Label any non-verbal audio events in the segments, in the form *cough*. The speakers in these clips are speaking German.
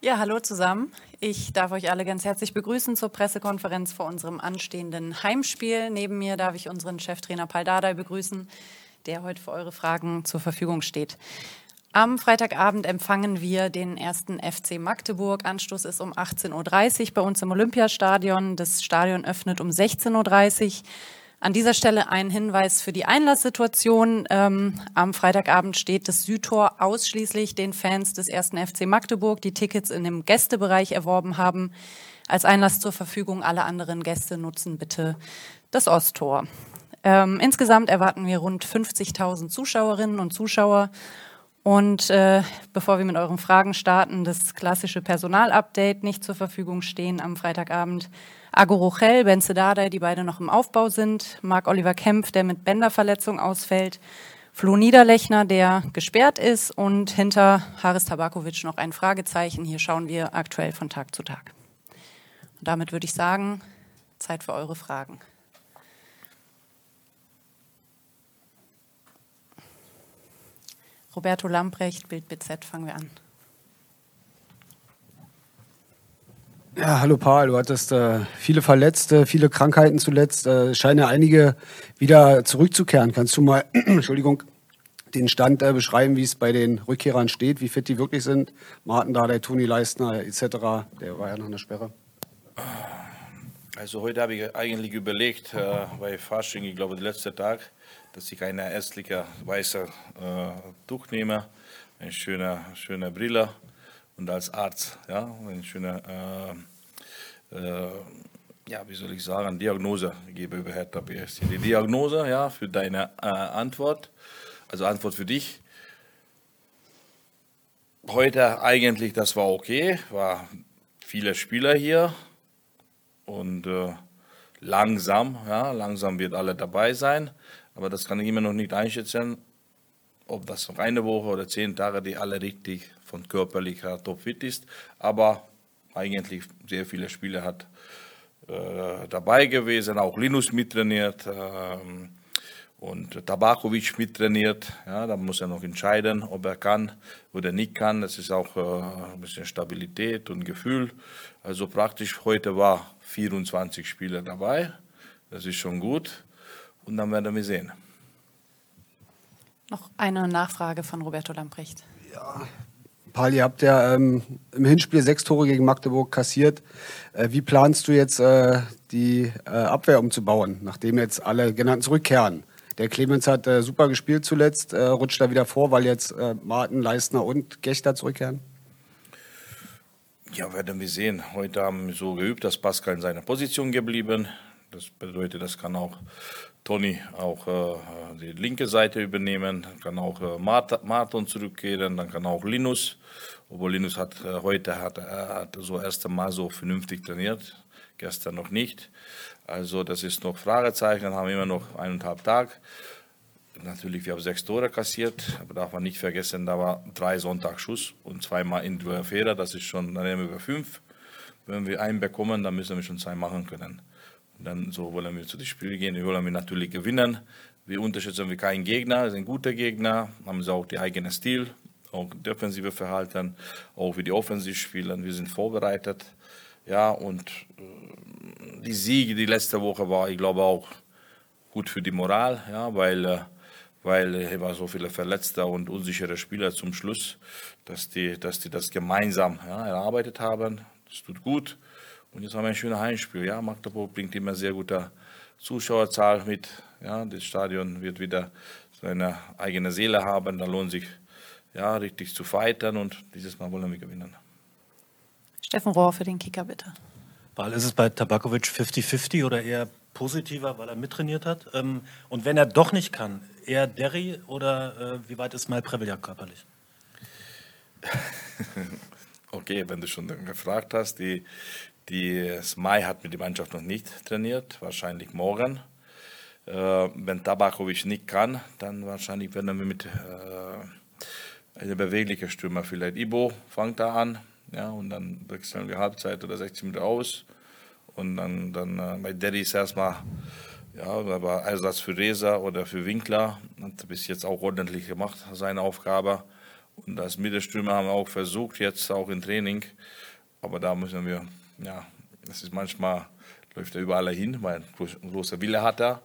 Ja, hallo zusammen. Ich darf euch alle ganz herzlich begrüßen zur Pressekonferenz vor unserem anstehenden Heimspiel. Neben mir darf ich unseren Cheftrainer Paul Dardai begrüßen, der heute für eure Fragen zur Verfügung steht. Am Freitagabend empfangen wir den ersten FC Magdeburg. Anstoß ist um 18.30 Uhr bei uns im Olympiastadion. Das Stadion öffnet um 16.30 Uhr. An dieser Stelle ein Hinweis für die Einlasssituation. Ähm, am Freitagabend steht das Südtor ausschließlich den Fans des ersten FC Magdeburg, die Tickets in dem Gästebereich erworben haben, als Einlass zur Verfügung. Alle anderen Gäste nutzen bitte das Osttor. Ähm, insgesamt erwarten wir rund 50.000 Zuschauerinnen und Zuschauer. Und äh, bevor wir mit euren Fragen starten, das klassische Personalupdate nicht zur Verfügung stehen am Freitagabend. Ago Rochel, Ben Sedada, die beide noch im Aufbau sind, Marc-Oliver Kempf, der mit Bänderverletzung ausfällt, Flo Niederlechner, der gesperrt ist und hinter Haris Tabakovic noch ein Fragezeichen. Hier schauen wir aktuell von Tag zu Tag. Und damit würde ich sagen, Zeit für eure Fragen. Roberto Lamprecht, Bild BZ, fangen wir an. Ja, hallo Paul, du hattest äh, viele Verletzte, viele Krankheiten zuletzt. Äh, scheinen ja einige wieder zurückzukehren. Kannst du mal, *clears throat* Entschuldigung, den Stand äh, beschreiben, wie es bei den Rückkehrern steht, wie fit die wirklich sind? Martin da, der Toni Leistner etc., der war ja noch eine Sperre. Also heute habe ich eigentlich überlegt, äh, bei Fasching, ich glaube, der letzte Tag, dass ich eine ärztliche weiße äh, Tuch nehme, ein schöner, schöner Brille und als Arzt, ja, eine schöne, äh, äh, ja, wie soll ich sagen, Diagnose gebe über Hertha BSC. Die Diagnose, ja, für deine äh, Antwort, also Antwort für dich. Heute eigentlich, das war okay, war viele Spieler hier und äh, langsam, ja, langsam wird alle dabei sein, aber das kann ich immer noch nicht einschätzen, ob das noch eine Woche oder zehn Tage, die alle richtig von körperlicher topfit ist, aber eigentlich sehr viele Spiele hat äh, dabei gewesen, auch Linus mittrainiert äh, und Tabakovic mittrainiert. Ja, da muss er noch entscheiden, ob er kann oder nicht kann. Das ist auch äh, ein bisschen Stabilität und Gefühl. Also praktisch heute war 24 Spieler dabei. Das ist schon gut. Und dann werden wir sehen. Noch eine Nachfrage von Roberto Lamprecht. Ja, Paul, ihr habt ja ähm, im Hinspiel sechs Tore gegen Magdeburg kassiert. Äh, wie planst du jetzt äh, die äh, Abwehr umzubauen, nachdem jetzt alle genannten zurückkehren? Der Clemens hat äh, super gespielt zuletzt, äh, rutscht da wieder vor, weil jetzt äh, Martin, Leistner und Gechter zurückkehren? Ja, werden wir sehen. Heute haben wir so geübt, dass Pascal in seiner Position geblieben. Das bedeutet, das kann auch Toni auch äh, die linke Seite übernehmen, kann auch äh, Martin zurückkehren, dann kann auch Linus, obwohl Linus hat äh, heute hat, hat so erst einmal so vernünftig trainiert, gestern noch nicht. Also das ist noch Fragezeichen, dann haben wir immer noch eineinhalb Tage. Natürlich, wir haben sechs Tore kassiert, aber darf man nicht vergessen, da war drei Sonntagsschuss und zweimal in Fehler, das ist schon, dann nehmen wir über fünf. Wenn wir einen bekommen, dann müssen wir schon zwei machen können. Dann so wollen wir zu dem Spiel gehen. Wir wollen wir natürlich gewinnen. Wir unterschätzen wir keinen Gegner, sind gute Gegner, haben sie auch die eigene Stil, auch defensive Verhalten, auch wie die Offensiv spielen. Wir sind vorbereitet. Ja, und äh, die Siege die letzte Woche war, ich glaube, auch gut für die Moral, ja, weil, äh, weil war so viele verletzte und unsichere Spieler zum Schluss, dass die, dass die das gemeinsam ja, erarbeitet haben. Das tut gut. Und jetzt haben wir ein schönes Heimspiel. Ja, Magdeburg bringt immer sehr gute Zuschauerzahl mit. Ja, das Stadion wird wieder seine eigene Seele haben. Da lohnt sich ja richtig zu fightern und dieses Mal wollen wir gewinnen. Steffen Rohr für den Kicker bitte. Weil ist es bei Tabakovic 50-50 oder eher positiver, weil er mittrainiert hat? Ähm, und wenn er doch nicht kann, eher Derry oder äh, wie weit ist Mal Preveljak körperlich? *laughs* okay, wenn du schon gefragt hast, die, die Mai hat mit der Mannschaft noch nicht trainiert, wahrscheinlich morgen. Äh, wenn Tabakovic nicht kann, dann wahrscheinlich werden wir mit äh, einem beweglichen Stürmer, vielleicht Ibo fängt da an, ja, und dann wechseln wir Halbzeit oder 16 Minuten aus. Und dann, dann äh, bei Daddy ist erstmal ja, aber Einsatz für Reza oder für Winkler. Hat bis jetzt auch ordentlich gemacht, seine Aufgabe. Und als Mittelstürmer haben wir auch versucht, jetzt auch im Training. Aber da müssen wir, ja, das ist manchmal, läuft er überall hin, weil ein großer Wille hat er.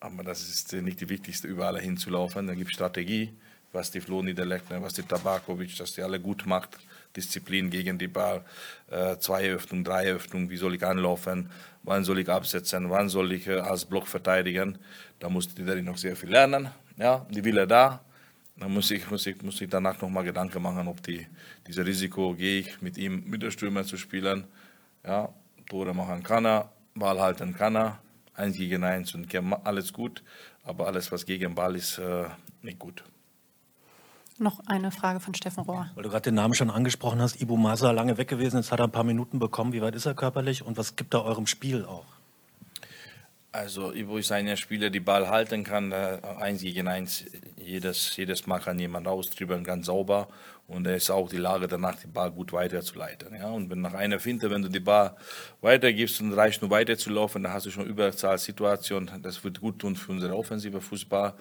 Aber das ist nicht die wichtigste, überall hinzulaufen. Da gibt es Strategie, was die Flo Niederlechner, was die Tabakovic, dass die alle gut macht. Disziplin gegen die Ball, äh, zwei Öffnung, drei Öffnung, wie soll ich anlaufen, wann soll ich absetzen, wann soll ich äh, als Block verteidigen. Da musste die noch sehr viel lernen. Ja, die Wille da. Da muss ich, muss ich, muss ich danach nochmal Gedanken machen, ob die, dieses Risiko gehe ich mit ihm mit der Stürmer zu spielen. Ja, Tore machen kann er, Ball halten kann er, eins gegen eins und alles gut, aber alles, was gegen Ball ist, äh, nicht gut. Noch eine Frage von Steffen Rohr. Weil du gerade den Namen schon angesprochen hast, Ibu Masa lange weg gewesen, jetzt hat er ein paar Minuten bekommen. Wie weit ist er körperlich und was gibt er eurem Spiel auch? Also Ibu ist ein Spieler, der Ball halten kann, eins gegen eins. Jedes, jedes Mal kann jemand austribbeln, ganz sauber. Und er ist auch die Lage danach, den Ball gut weiterzuleiten. Ja? Und wenn nach einer Finte, wenn du die Ball weitergibst und reicht nur weiterzulaufen, dann hast du schon Überzahlsituation. Das wird gut tun für unsere offensive Fußball.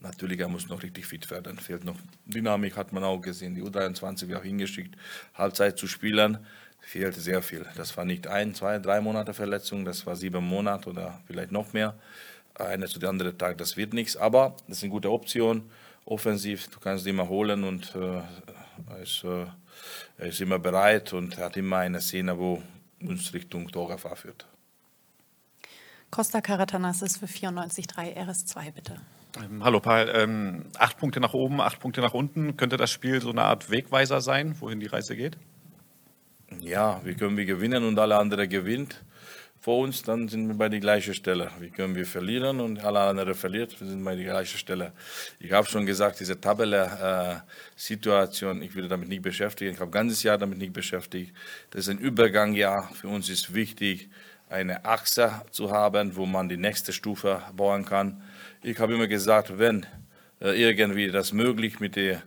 Natürlich, er muss noch richtig fit werden. Fehlt noch Dynamik, hat man auch gesehen. Die U23 wird auch hingeschickt, Halbzeit zu spielen. Fehlt sehr viel. Das war nicht ein, zwei, drei Monate Verletzung, das war sieben Monate oder vielleicht noch mehr. Einer zu dem anderen Tag, das wird nichts. Aber das ist eine gute Option. Offensiv, du kannst ihn immer holen und äh, er, ist, äh, er ist immer bereit und hat immer eine Szene, wo uns Richtung Torgefahr führt. Costa Karatanassis für 94,3 RS2, bitte. Ähm, hallo Paul, ähm, acht Punkte nach oben, acht Punkte nach unten. Könnte das Spiel so eine Art Wegweiser sein, wohin die Reise geht? Ja, wie können wir gewinnen und alle anderen gewinnt vor uns, dann sind wir bei der gleichen Stelle. Wie können wir verlieren und alle anderen verliert, wir sind bei der gleichen Stelle. Ich habe schon gesagt, diese Tabelle-Situation, äh, ich will damit nicht beschäftigen. Ich habe ganzes Jahr damit nicht beschäftigt. Das ist ein Übergangjahr. Für uns ist wichtig, eine Achse zu haben, wo man die nächste Stufe bauen kann. Ich habe immer gesagt, wenn äh, irgendwie das möglich mit dem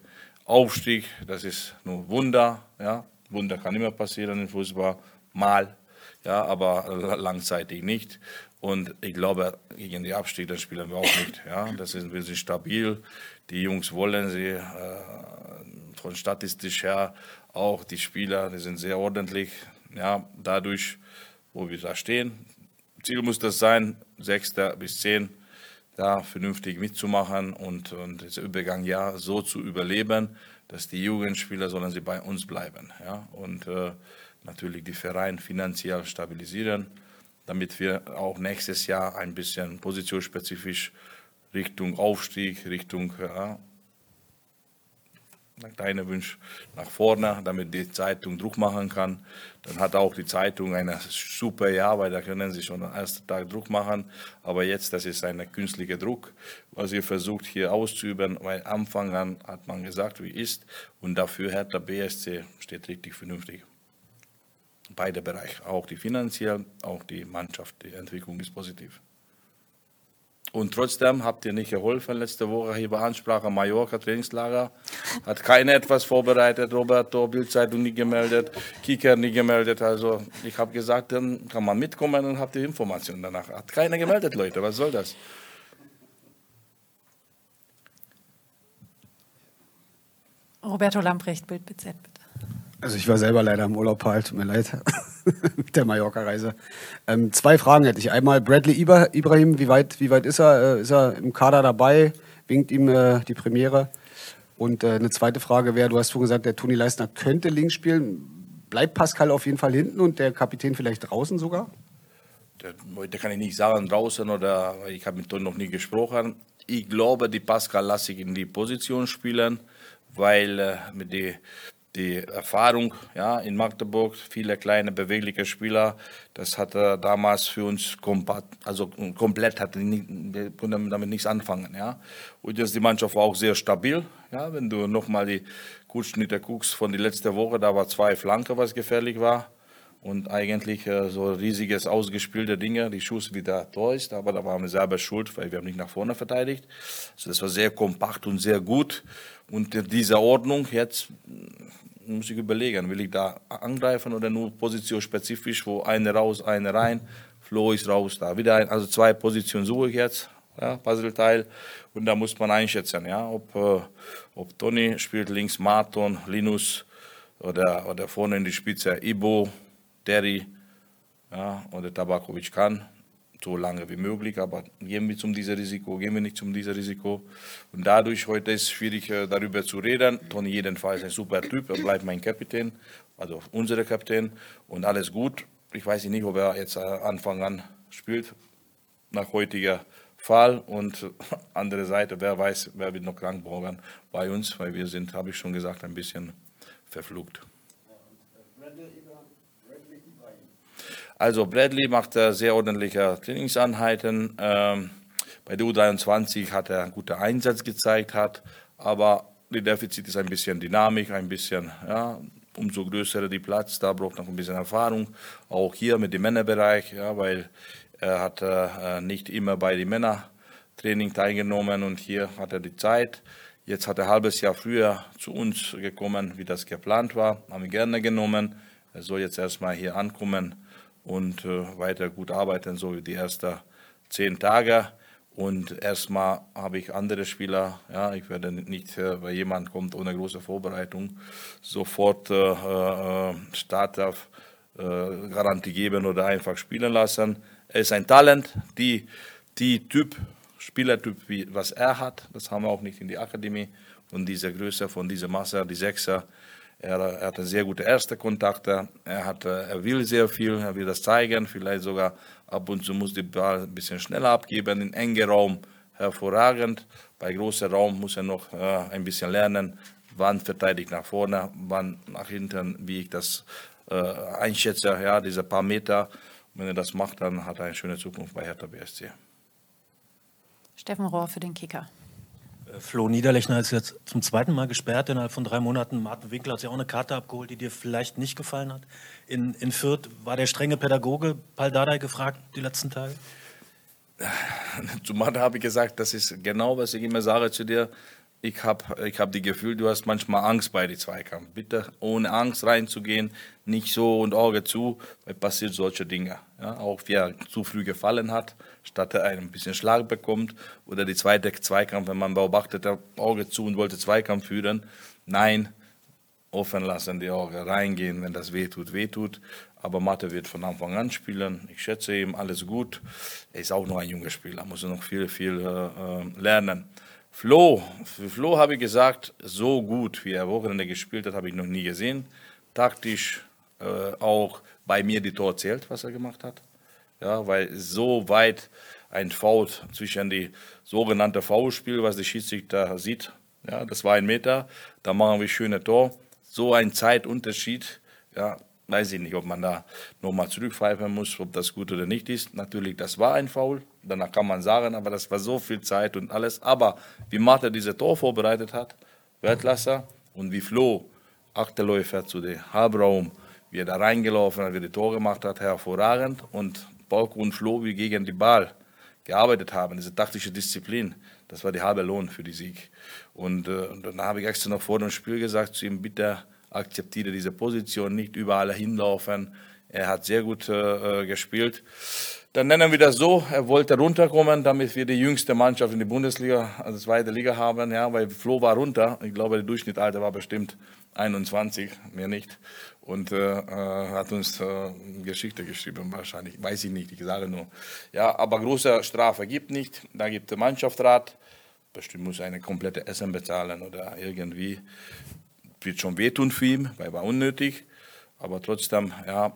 Aufstieg, das ist nur Wunder, ja, Wunder kann immer passieren im Fußball, mal, ja, aber langzeitig nicht. Und ich glaube, gegen den Abstieg, das spielen wir auch nicht. Ja, das ist, wir sind stabil. Die Jungs wollen sie äh, von statistisch her auch. Die Spieler, die sind sehr ordentlich. Ja, dadurch, wo wir da stehen. Ziel muss das sein, Sechster bis Zehn da vernünftig mitzumachen und, und das Übergang ja so zu überleben, dass die Jugendspieler sollen sie bei uns bleiben. Ja? Und äh, natürlich die Verein finanziell stabilisieren, damit wir auch nächstes Jahr ein bisschen positionsspezifisch Richtung Aufstieg, Richtung ja, deine Wunsch nach vorne, damit die Zeitung Druck machen kann. Dann hat auch die Zeitung ein super Jahr, weil da können sie schon am ersten Tag Druck machen. Aber jetzt, das ist ein künstlicher Druck, was ihr versucht hier auszuüben, weil Anfang an hat man gesagt, wie ist. Und dafür hat der BSC steht richtig vernünftig. Beide Bereiche, auch die finanziell, auch die Mannschaft, die Entwicklung ist positiv. Und trotzdem habt ihr nicht geholfen. Letzte Woche hier bei Ansprache Mallorca Trainingslager. Hat keiner etwas vorbereitet. Roberto, Bildzeitung nicht gemeldet. Kicker nicht gemeldet. Also ich habe gesagt, dann kann man mitkommen und habt ihr Informationen danach. Hat keiner gemeldet, Leute. Was soll das? Roberto Lamprecht, Bild BZ, bitte. Also ich war selber leider im Urlaub, halt, tut mir leid, *laughs* mit der Mallorca-Reise. Ähm, zwei Fragen hätte ich. Einmal Bradley Ibrahim, wie weit, wie weit ist er? Äh, ist er im Kader dabei? Winkt ihm äh, die Premiere? Und äh, eine zweite Frage wäre, du hast vorhin gesagt, der Toni Leistner könnte links spielen. Bleibt Pascal auf jeden Fall hinten und der Kapitän vielleicht draußen sogar? Heute kann ich nicht sagen, draußen oder ich habe mit Toni noch nie gesprochen. Ich glaube, die Pascal lasse ich in die Position spielen, weil äh, mit die die Erfahrung ja, in Magdeburg, viele kleine bewegliche Spieler, das hat er damals für uns kompat, also komplett, hat wir konnten damit nichts anfangen. Ja. Und jetzt die Mannschaft war auch sehr stabil. Ja. Wenn du nochmal die Kurzschnitte guckst von der letzten Woche, da war zwei Flanke, was gefährlich war. Und eigentlich äh, so riesiges, ausgespielte Dinge, die Schuss wieder da ist, aber da waren wir selber schuld, weil wir haben nicht nach vorne verteidigt. Also das war sehr kompakt und sehr gut. Und in dieser Ordnung jetzt muss ich überlegen, will ich da angreifen oder nur positionsspezifisch, wo eine raus, eine rein, Flo ist raus, da wieder ein, also zwei Positionen suche ich jetzt ja, Puzzleteil. Und da muss man einschätzen, ja, ob, äh, ob Toni spielt links Marton, Linus oder, oder vorne in die Spitze Ibo, Derry ja, oder Tabakovic kann so lange wie möglich, aber gehen wir zum diesem Risiko, gehen wir nicht zum diesem Risiko. Und dadurch, heute ist es schwierig äh, darüber zu reden. Toni jedenfalls ein super Typ, er bleibt mein Kapitän, also unser Kapitän und alles gut. Ich weiß nicht, ob er jetzt äh, Anfang an spielt, nach heutiger Fall. Und andere Seite, wer weiß, wer wird noch krank brauchen bei uns, weil wir sind, habe ich schon gesagt, ein bisschen verflucht. Also Bradley macht sehr ordentliche Trainingseinheiten. Ähm, bei der U23 hat er einen guten Einsatz gezeigt, hat, aber die Defizit ist ein bisschen Dynamik, ein bisschen, ja, umso größer die Platz, da braucht noch ein bisschen Erfahrung. Auch hier mit dem Männerbereich, ja, weil er hat äh, nicht immer bei dem Männertraining teilgenommen und hier hat er die Zeit. Jetzt hat er ein halbes Jahr früher zu uns gekommen, wie das geplant war, haben wir gerne genommen. Er soll jetzt erstmal hier ankommen und äh, weiter gut arbeiten, so wie die ersten zehn Tage. Und erstmal habe ich andere Spieler, ja, ich werde nicht, äh, weil jemand kommt ohne große Vorbereitung, sofort äh, äh Startauf äh, Garantie geben oder einfach spielen lassen. Er ist ein Talent, die, die Typ, Spielertyp, wie, was er hat, das haben wir auch nicht in die Akademie. Und diese Größe von dieser Masse, die Sechser, er, er hatte sehr gute erste Kontakte. Er, hat, er will sehr viel, er will das zeigen. Vielleicht sogar ab und zu muss die Ball ein bisschen schneller abgeben. In engen Raum hervorragend. Bei großem Raum muss er noch äh, ein bisschen lernen, wann verteidigt nach vorne, wann nach hinten, wie ich das äh, einschätze. Ja, diese paar Meter. wenn er das macht, dann hat er eine schöne Zukunft bei Hertha BSC. Steffen Rohr für den Kicker. Flo Niederlechner ist jetzt zum zweiten Mal gesperrt innerhalb von drei Monaten. Martin Winkler hat sich auch eine Karte abgeholt, die dir vielleicht nicht gefallen hat. In, in Fürth war der strenge Pädagoge Paul Dardai gefragt die letzten Tage? Zu Martin habe ich gesagt, das ist genau, was ich immer sage zu dir. Ich habe ich hab die Gefühl, du hast manchmal Angst bei den Zweikampf. Bitte ohne Angst reinzugehen, nicht so und Auge zu, weil passiert solche Dinge. Ja, auch wie er zu früh gefallen hat, statt er ein bisschen Schlag bekommt. Oder die zweite Zweikampf, wenn man beobachtet, der Auge zu und wollte Zweikampf führen. Nein, offen lassen, die Augen reingehen, wenn das wehtut, wehtut. Aber Mathe wird von Anfang an spielen. Ich schätze ihm alles gut. Er ist auch noch ein junger Spieler, muss noch viel, viel äh, lernen. Flo, für Flo habe ich gesagt, so gut wie er Wochenende gespielt hat, habe ich noch nie gesehen. Taktisch äh, auch bei mir die Tor zählt, was er gemacht hat ja, weil so weit ein Foul zwischen die sogenannte Foulspiel, was der Schiedsrichter sieht, ja, das war ein Meter, da machen wir schöne Tor. So ein Zeitunterschied, ja, weiß ich nicht, ob man da nochmal zurückpfeifen muss, ob das gut oder nicht ist. Natürlich, das war ein Foul, danach kann man sagen, aber das war so viel Zeit und alles. Aber wie Martha diese Tor vorbereitet hat, Weltklasse, und wie Flo, Achterläufer zu dem Halbraum, wie er da reingelaufen hat, wie er die Tor gemacht hat, hervorragend. Und Balko und Flo, wie gegen die Ball gearbeitet haben, diese taktische Disziplin, das war die halbe Lohn für die Sieg. Und, äh, dann habe ich extra noch vor dem Spiel gesagt zu ihm, bitte akzeptiere diese Position, nicht überall hinlaufen. Er hat sehr gut äh, äh, gespielt. Dann nennen wir das so, er wollte runterkommen, damit wir die jüngste Mannschaft in die Bundesliga, also zweite Liga haben, ja, weil Flo war runter. Ich glaube, der Durchschnittsalter war bestimmt 21, mehr nicht und äh, äh, hat uns äh, Geschichte geschrieben wahrscheinlich, weiß ich nicht, ich sage nur. Ja, aber große Strafe gibt nicht, da gibt der Mannschaftsrat, bestimmt muss eine komplette Essen bezahlen oder irgendwie, wird schon wehtun für ihn, weil war unnötig, aber trotzdem, ja,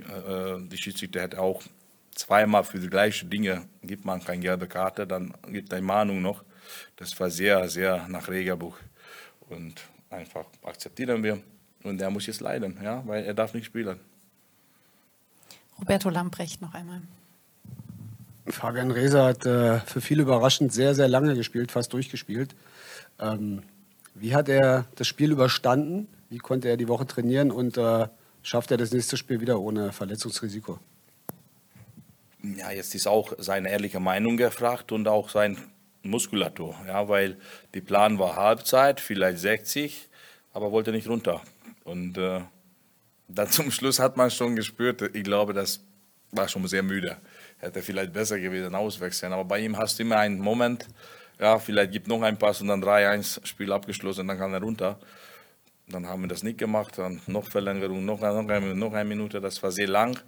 die Schiedsrichter hat auch zweimal für die gleichen Dinge, gibt man keine gelbe Karte, dann gibt eine Mahnung noch, das war sehr, sehr nach Regelbuch und einfach akzeptieren wir. Und der muss jetzt leiden, ja, weil er darf nicht spielen. Roberto Lamprecht noch einmal. Fabian Reser hat äh, für viele überraschend sehr, sehr lange gespielt, fast durchgespielt. Ähm, wie hat er das Spiel überstanden? Wie konnte er die Woche trainieren und äh, schafft er das nächste Spiel wieder ohne Verletzungsrisiko? Ja, jetzt ist auch seine ehrliche Meinung gefragt und auch sein Muskulatur, ja, weil die Plan war Halbzeit, vielleicht 60, aber wollte nicht runter. Und äh, dann zum Schluss hat man schon gespürt, ich glaube, dass war schon sehr müde. Hätte vielleicht besser gewesen auswechseln. Aber bei ihm hast du immer einen Moment, ja, vielleicht gibt noch ein Pass und dann 3-1, Spiel abgeschlossen, dann kann er runter. Dann haben wir das nicht gemacht, dann noch Verlängerung, noch, noch, eine, noch eine Minute, das war sehr lang.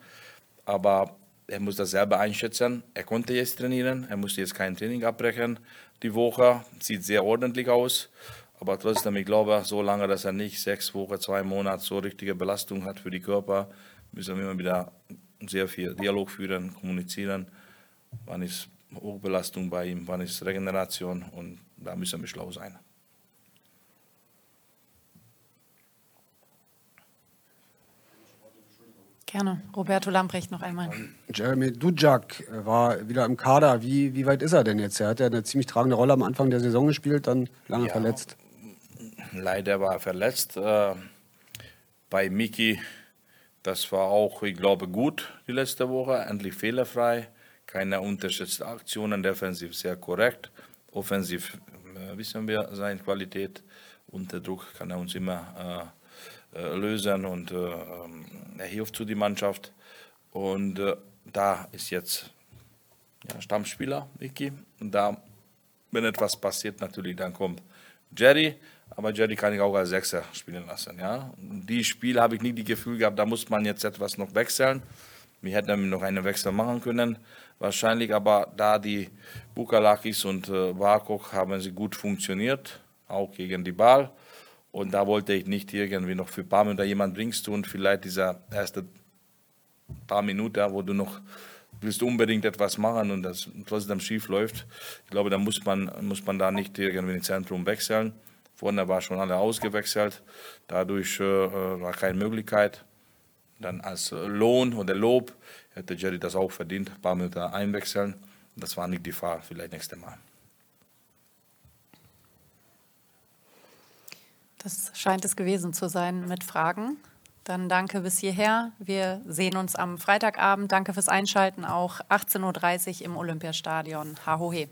Aber er muss das selber einschätzen. Er konnte jetzt trainieren, er musste jetzt kein Training abbrechen die Woche, sieht sehr ordentlich aus. Aber trotzdem, ich glaube, so lange, dass er nicht sechs Wochen, zwei Monate so richtige Belastung hat für die Körper, müssen wir immer wieder sehr viel Dialog führen, kommunizieren. Wann ist Hochbelastung bei ihm, wann ist Regeneration und da müssen wir schlau sein. Gerne. Roberto Lamprecht noch einmal. Jeremy Dujak war wieder im Kader. Wie, wie weit ist er denn jetzt? Er hat ja eine ziemlich tragende Rolle am Anfang der Saison gespielt, dann lange ja, verletzt. Leider war er verletzt. Äh, bei Miki, das war auch, ich glaube, gut die letzte Woche. Endlich fehlerfrei. Keine unterschätzten Aktionen. Defensiv sehr korrekt. Offensiv äh, wissen wir seine Qualität. Unter Druck kann er uns immer. Äh, lösen und äh, ähm, er hilft zu die Mannschaft. Und äh, da ist jetzt ja, Stammspieler, Vicky. Und da, wenn etwas passiert, natürlich, dann kommt Jerry. Aber Jerry kann ich auch als Sechser spielen lassen. Ja? Die Spiele habe ich nie das Gefühl gehabt, da muss man jetzt etwas noch wechseln. Wir hätten noch einen Wechsel machen können, wahrscheinlich. Aber da die Bukalakis und äh, haben sie gut funktioniert, auch gegen die Ball. Und da wollte ich nicht irgendwie noch für ein paar Minuten jemand bringst du und vielleicht dieser erste paar Minuten, wo du noch willst unbedingt etwas machen und das trotzdem schief läuft. Ich glaube, da muss man, muss man da nicht irgendwie ins Zentrum wechseln. Vorne war schon alle ausgewechselt. Dadurch äh, war keine Möglichkeit. Dann als Lohn oder Lob hätte Jerry das auch verdient, ein paar Minuten einwechseln. Das war nicht die Fahr, vielleicht nächstes Mal. Das scheint es gewesen zu sein mit Fragen. Dann danke bis hierher. Wir sehen uns am Freitagabend. Danke fürs Einschalten auch 18.30 Uhr im Olympiastadion. Hahohe.